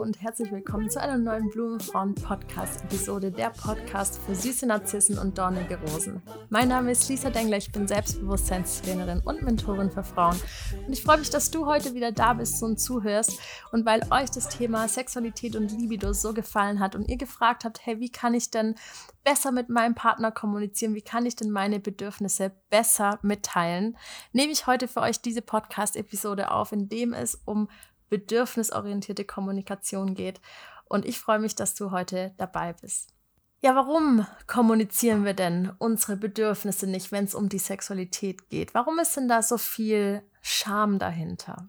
Und herzlich willkommen zu einer neuen Blumenfrauen-Podcast-Episode, der Podcast für süße Narzissen und dornige Rosen. Mein Name ist Lisa Dengler, ich bin Selbstbewusstseinstrainerin und Mentorin für Frauen. Und ich freue mich, dass du heute wieder da bist und zuhörst. Und weil euch das Thema Sexualität und Libido so gefallen hat und ihr gefragt habt, hey, wie kann ich denn besser mit meinem Partner kommunizieren? Wie kann ich denn meine Bedürfnisse besser mitteilen? Nehme ich heute für euch diese Podcast-Episode auf, in dem es um bedürfnisorientierte Kommunikation geht. Und ich freue mich, dass du heute dabei bist. Ja, warum kommunizieren wir denn unsere Bedürfnisse nicht, wenn es um die Sexualität geht? Warum ist denn da so viel Scham dahinter?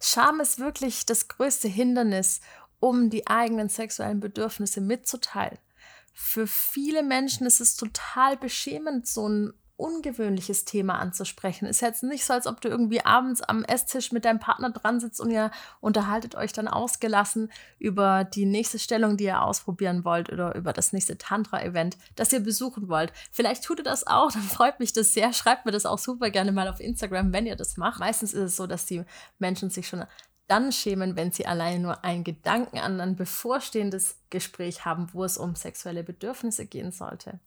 Scham ist wirklich das größte Hindernis, um die eigenen sexuellen Bedürfnisse mitzuteilen. Für viele Menschen ist es total beschämend, so ein ungewöhnliches Thema anzusprechen. Ist jetzt nicht so, als ob du irgendwie abends am Esstisch mit deinem Partner dran sitzt und ihr unterhaltet euch dann ausgelassen über die nächste Stellung, die ihr ausprobieren wollt oder über das nächste Tantra-Event, das ihr besuchen wollt. Vielleicht tut ihr das auch, dann freut mich das sehr. Schreibt mir das auch super gerne mal auf Instagram, wenn ihr das macht. Meistens ist es so, dass die Menschen sich schon dann schämen, wenn sie allein nur einen Gedanken an ein bevorstehendes Gespräch haben, wo es um sexuelle Bedürfnisse gehen sollte.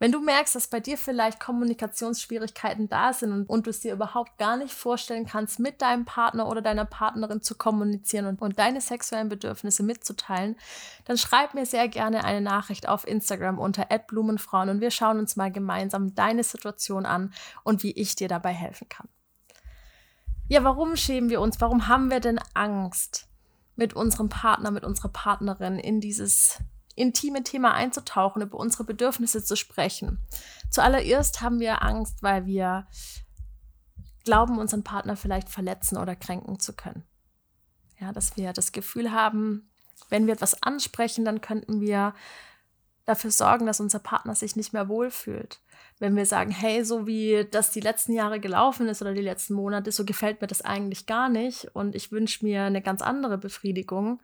Wenn du merkst, dass bei dir vielleicht Kommunikationsschwierigkeiten da sind und, und du es dir überhaupt gar nicht vorstellen kannst, mit deinem Partner oder deiner Partnerin zu kommunizieren und, und deine sexuellen Bedürfnisse mitzuteilen, dann schreib mir sehr gerne eine Nachricht auf Instagram unter @blumenfrauen und wir schauen uns mal gemeinsam deine Situation an und wie ich dir dabei helfen kann. Ja, warum schämen wir uns? Warum haben wir denn Angst, mit unserem Partner, mit unserer Partnerin in dieses intime Thema einzutauchen, über unsere Bedürfnisse zu sprechen. Zuallererst haben wir Angst, weil wir glauben, unseren Partner vielleicht verletzen oder kränken zu können. Ja, dass wir das Gefühl haben, wenn wir etwas ansprechen, dann könnten wir dafür sorgen, dass unser Partner sich nicht mehr wohlfühlt. Wenn wir sagen, hey, so wie das die letzten Jahre gelaufen ist oder die letzten Monate, so gefällt mir das eigentlich gar nicht und ich wünsche mir eine ganz andere Befriedigung,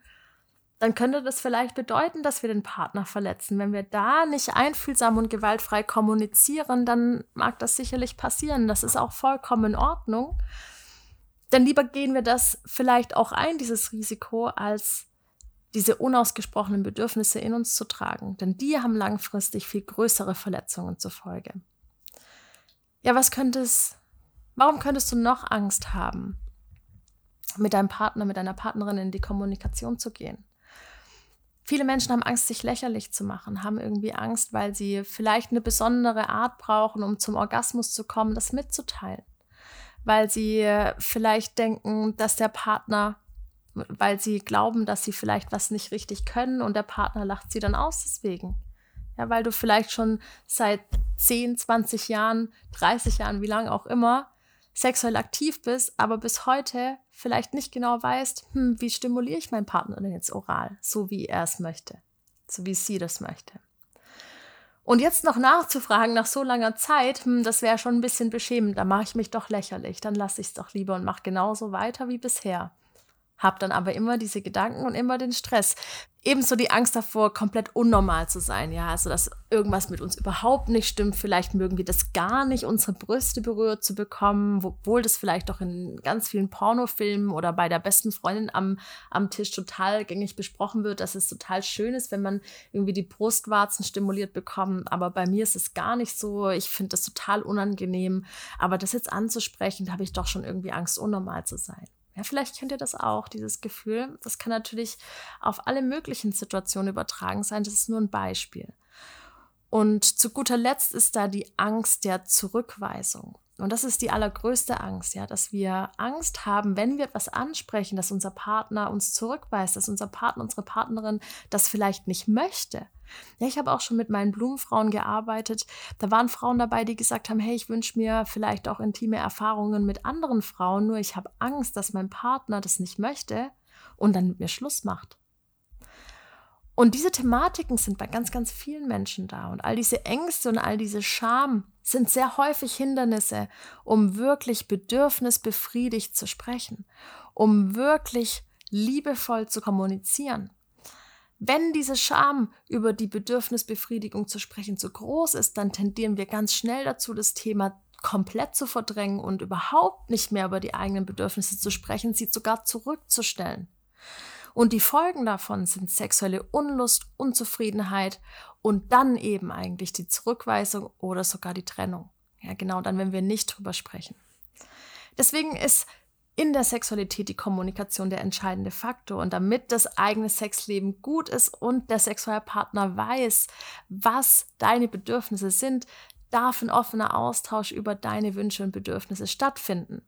dann könnte das vielleicht bedeuten, dass wir den Partner verletzen. Wenn wir da nicht einfühlsam und gewaltfrei kommunizieren, dann mag das sicherlich passieren. Das ist auch vollkommen in Ordnung. Denn lieber gehen wir das vielleicht auch ein, dieses Risiko, als diese unausgesprochenen Bedürfnisse in uns zu tragen. Denn die haben langfristig viel größere Verletzungen zur Folge. Ja, was könnte es, warum könntest du noch Angst haben, mit deinem Partner, mit deiner Partnerin in die Kommunikation zu gehen? Viele Menschen haben Angst, sich lächerlich zu machen, haben irgendwie Angst, weil sie vielleicht eine besondere Art brauchen, um zum Orgasmus zu kommen, das mitzuteilen. Weil sie vielleicht denken, dass der Partner, weil sie glauben, dass sie vielleicht was nicht richtig können und der Partner lacht sie dann aus deswegen. Ja, weil du vielleicht schon seit 10, 20 Jahren, 30 Jahren, wie lange auch immer, sexuell aktiv bist, aber bis heute vielleicht nicht genau weißt, hm, wie stimuliere ich meinen Partner denn jetzt oral, so wie er es möchte, so wie sie das möchte. Und jetzt noch nachzufragen nach so langer Zeit, hm, das wäre schon ein bisschen beschämend, da mache ich mich doch lächerlich, dann lasse ich es doch lieber und mache genauso weiter wie bisher. Hab dann aber immer diese Gedanken und immer den Stress ebenso die Angst davor, komplett unnormal zu sein. Ja, also dass irgendwas mit uns überhaupt nicht stimmt. Vielleicht mögen wir das gar nicht, unsere Brüste berührt zu bekommen, obwohl das vielleicht doch in ganz vielen Pornofilmen oder bei der besten Freundin am, am Tisch total gängig besprochen wird, dass es total schön ist, wenn man irgendwie die Brustwarzen stimuliert bekommt. Aber bei mir ist es gar nicht so. Ich finde das total unangenehm. Aber das jetzt anzusprechen, da habe ich doch schon irgendwie Angst, unnormal zu sein. Ja, vielleicht kennt ihr das auch, dieses Gefühl. Das kann natürlich auf alle möglichen Situationen übertragen sein. Das ist nur ein Beispiel. Und zu guter Letzt ist da die Angst der Zurückweisung. Und das ist die allergrößte Angst, ja, dass wir Angst haben, wenn wir etwas ansprechen, dass unser Partner uns zurückweist, dass unser Partner, unsere Partnerin das vielleicht nicht möchte. Ja, ich habe auch schon mit meinen Blumenfrauen gearbeitet. Da waren Frauen dabei, die gesagt haben, hey, ich wünsche mir vielleicht auch intime Erfahrungen mit anderen Frauen, nur ich habe Angst, dass mein Partner das nicht möchte und dann mit mir Schluss macht. Und diese Thematiken sind bei ganz, ganz vielen Menschen da. Und all diese Ängste und all diese Scham sind sehr häufig Hindernisse, um wirklich bedürfnisbefriedigt zu sprechen, um wirklich liebevoll zu kommunizieren. Wenn diese Scham über die Bedürfnisbefriedigung zu sprechen zu groß ist, dann tendieren wir ganz schnell dazu, das Thema komplett zu verdrängen und überhaupt nicht mehr über die eigenen Bedürfnisse zu sprechen, sie sogar zurückzustellen. Und die Folgen davon sind sexuelle Unlust, Unzufriedenheit und dann eben eigentlich die Zurückweisung oder sogar die Trennung. Ja, genau dann, wenn wir nicht drüber sprechen. Deswegen ist in der Sexualität die Kommunikation der entscheidende Faktor. Und damit das eigene Sexleben gut ist und der Sexualpartner weiß, was deine Bedürfnisse sind, darf ein offener Austausch über deine Wünsche und Bedürfnisse stattfinden.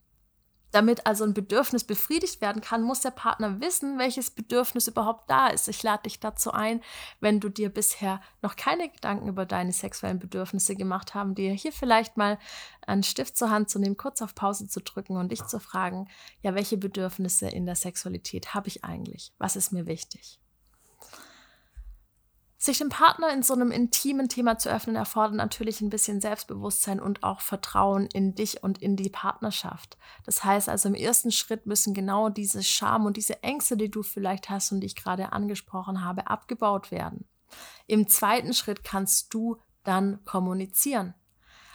Damit also ein Bedürfnis befriedigt werden kann, muss der Partner wissen, welches Bedürfnis überhaupt da ist. Ich lade dich dazu ein, wenn du dir bisher noch keine Gedanken über deine sexuellen Bedürfnisse gemacht haben, dir hier vielleicht mal einen Stift zur Hand zu nehmen, kurz auf Pause zu drücken und dich zu fragen, ja, welche Bedürfnisse in der Sexualität habe ich eigentlich? Was ist mir wichtig? Sich dem Partner in so einem intimen Thema zu öffnen, erfordert natürlich ein bisschen Selbstbewusstsein und auch Vertrauen in dich und in die Partnerschaft. Das heißt also, im ersten Schritt müssen genau diese Scham und diese Ängste, die du vielleicht hast und die ich gerade angesprochen habe, abgebaut werden. Im zweiten Schritt kannst du dann kommunizieren.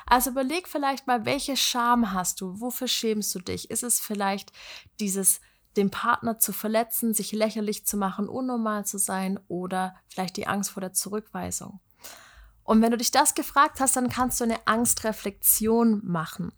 Also überleg vielleicht mal, welche Scham hast du? Wofür schämst du dich? Ist es vielleicht dieses den Partner zu verletzen, sich lächerlich zu machen, unnormal zu sein oder vielleicht die Angst vor der Zurückweisung. Und wenn du dich das gefragt hast, dann kannst du eine Angstreflexion machen.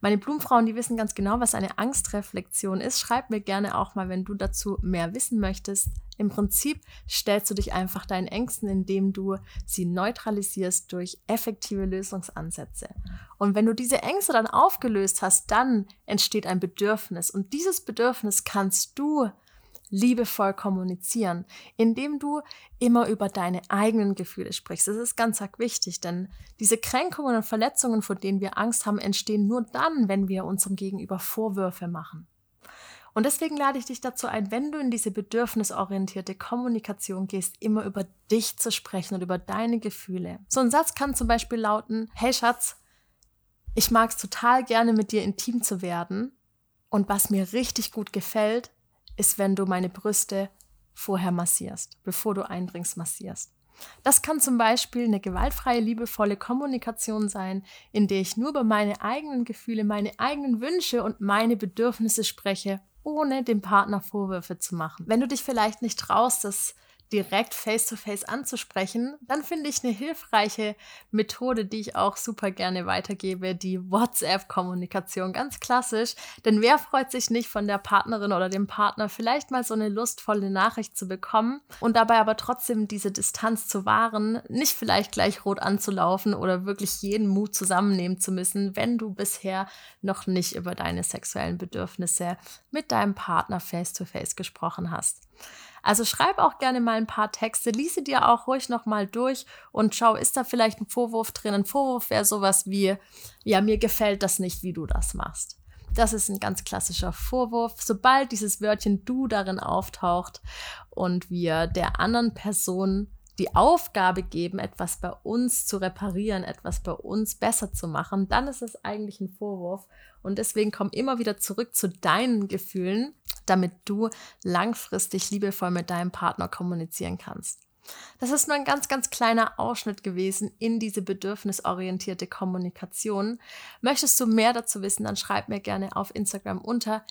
Meine Blumenfrauen, die wissen ganz genau, was eine Angstreflexion ist. Schreib mir gerne auch mal, wenn du dazu mehr wissen möchtest. Im Prinzip stellst du dich einfach deinen Ängsten, indem du sie neutralisierst durch effektive Lösungsansätze. Und wenn du diese Ängste dann aufgelöst hast, dann entsteht ein Bedürfnis. Und dieses Bedürfnis kannst du liebevoll kommunizieren, indem du immer über deine eigenen Gefühle sprichst. Das ist ganz arg wichtig, denn diese Kränkungen und Verletzungen, vor denen wir Angst haben, entstehen nur dann, wenn wir unserem Gegenüber Vorwürfe machen. Und deswegen lade ich dich dazu ein, wenn du in diese bedürfnisorientierte Kommunikation gehst, immer über dich zu sprechen und über deine Gefühle. So ein Satz kann zum Beispiel lauten, hey Schatz, ich mag es total gerne mit dir intim zu werden. Und was mir richtig gut gefällt, ist, wenn du meine Brüste vorher massierst, bevor du eindringst, massierst. Das kann zum Beispiel eine gewaltfreie, liebevolle Kommunikation sein, in der ich nur über meine eigenen Gefühle, meine eigenen Wünsche und meine Bedürfnisse spreche, ohne dem Partner Vorwürfe zu machen. Wenn du dich vielleicht nicht traust, das direkt face-to-face -face anzusprechen, dann finde ich eine hilfreiche Methode, die ich auch super gerne weitergebe, die WhatsApp-Kommunikation. Ganz klassisch, denn wer freut sich nicht von der Partnerin oder dem Partner vielleicht mal so eine lustvolle Nachricht zu bekommen und dabei aber trotzdem diese Distanz zu wahren, nicht vielleicht gleich rot anzulaufen oder wirklich jeden Mut zusammennehmen zu müssen, wenn du bisher noch nicht über deine sexuellen Bedürfnisse mit deinem Partner face-to-face -face gesprochen hast. Also schreib auch gerne mal ein paar Texte, liese dir auch ruhig nochmal durch und schau, ist da vielleicht ein Vorwurf drin? Ein Vorwurf wäre sowas wie, ja, mir gefällt das nicht, wie du das machst. Das ist ein ganz klassischer Vorwurf. Sobald dieses Wörtchen du darin auftaucht und wir der anderen Person die Aufgabe geben, etwas bei uns zu reparieren, etwas bei uns besser zu machen, dann ist es eigentlich ein Vorwurf. Und deswegen komm immer wieder zurück zu deinen Gefühlen, damit du langfristig liebevoll mit deinem Partner kommunizieren kannst. Das ist nur ein ganz, ganz kleiner Ausschnitt gewesen in diese bedürfnisorientierte Kommunikation. Möchtest du mehr dazu wissen, dann schreib mir gerne auf Instagram unter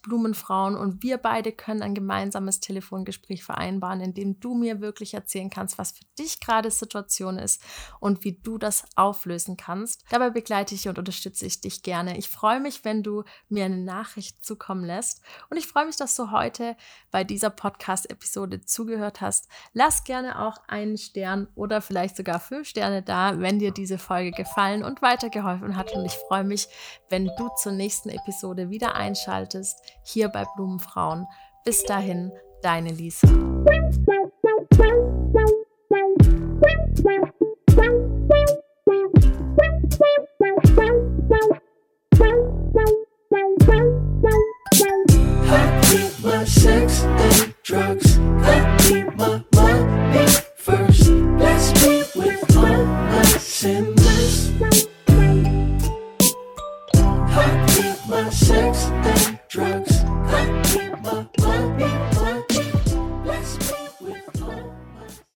Blumenfrauen und wir beide können ein gemeinsames Telefongespräch vereinbaren, in dem du mir wirklich erzählen kannst, was für dich gerade Situation ist und wie du das auflösen kannst. Dabei begleite ich und unterstütze ich dich gerne. Ich freue mich, wenn du mir eine Nachricht zukommen lässt und ich freue mich, dass du heute bei dieser Podcast-Episode zugehört hast. Lass gerne auch einen Stern oder vielleicht sogar fünf Sterne da, wenn dir diese Folge gefallen und weitergeholfen hat und ich freue mich, wenn du zur nächsten Episode wieder einschaltest bist, hier bei Blumenfrauen. Bis dahin, deine Lisa. Sex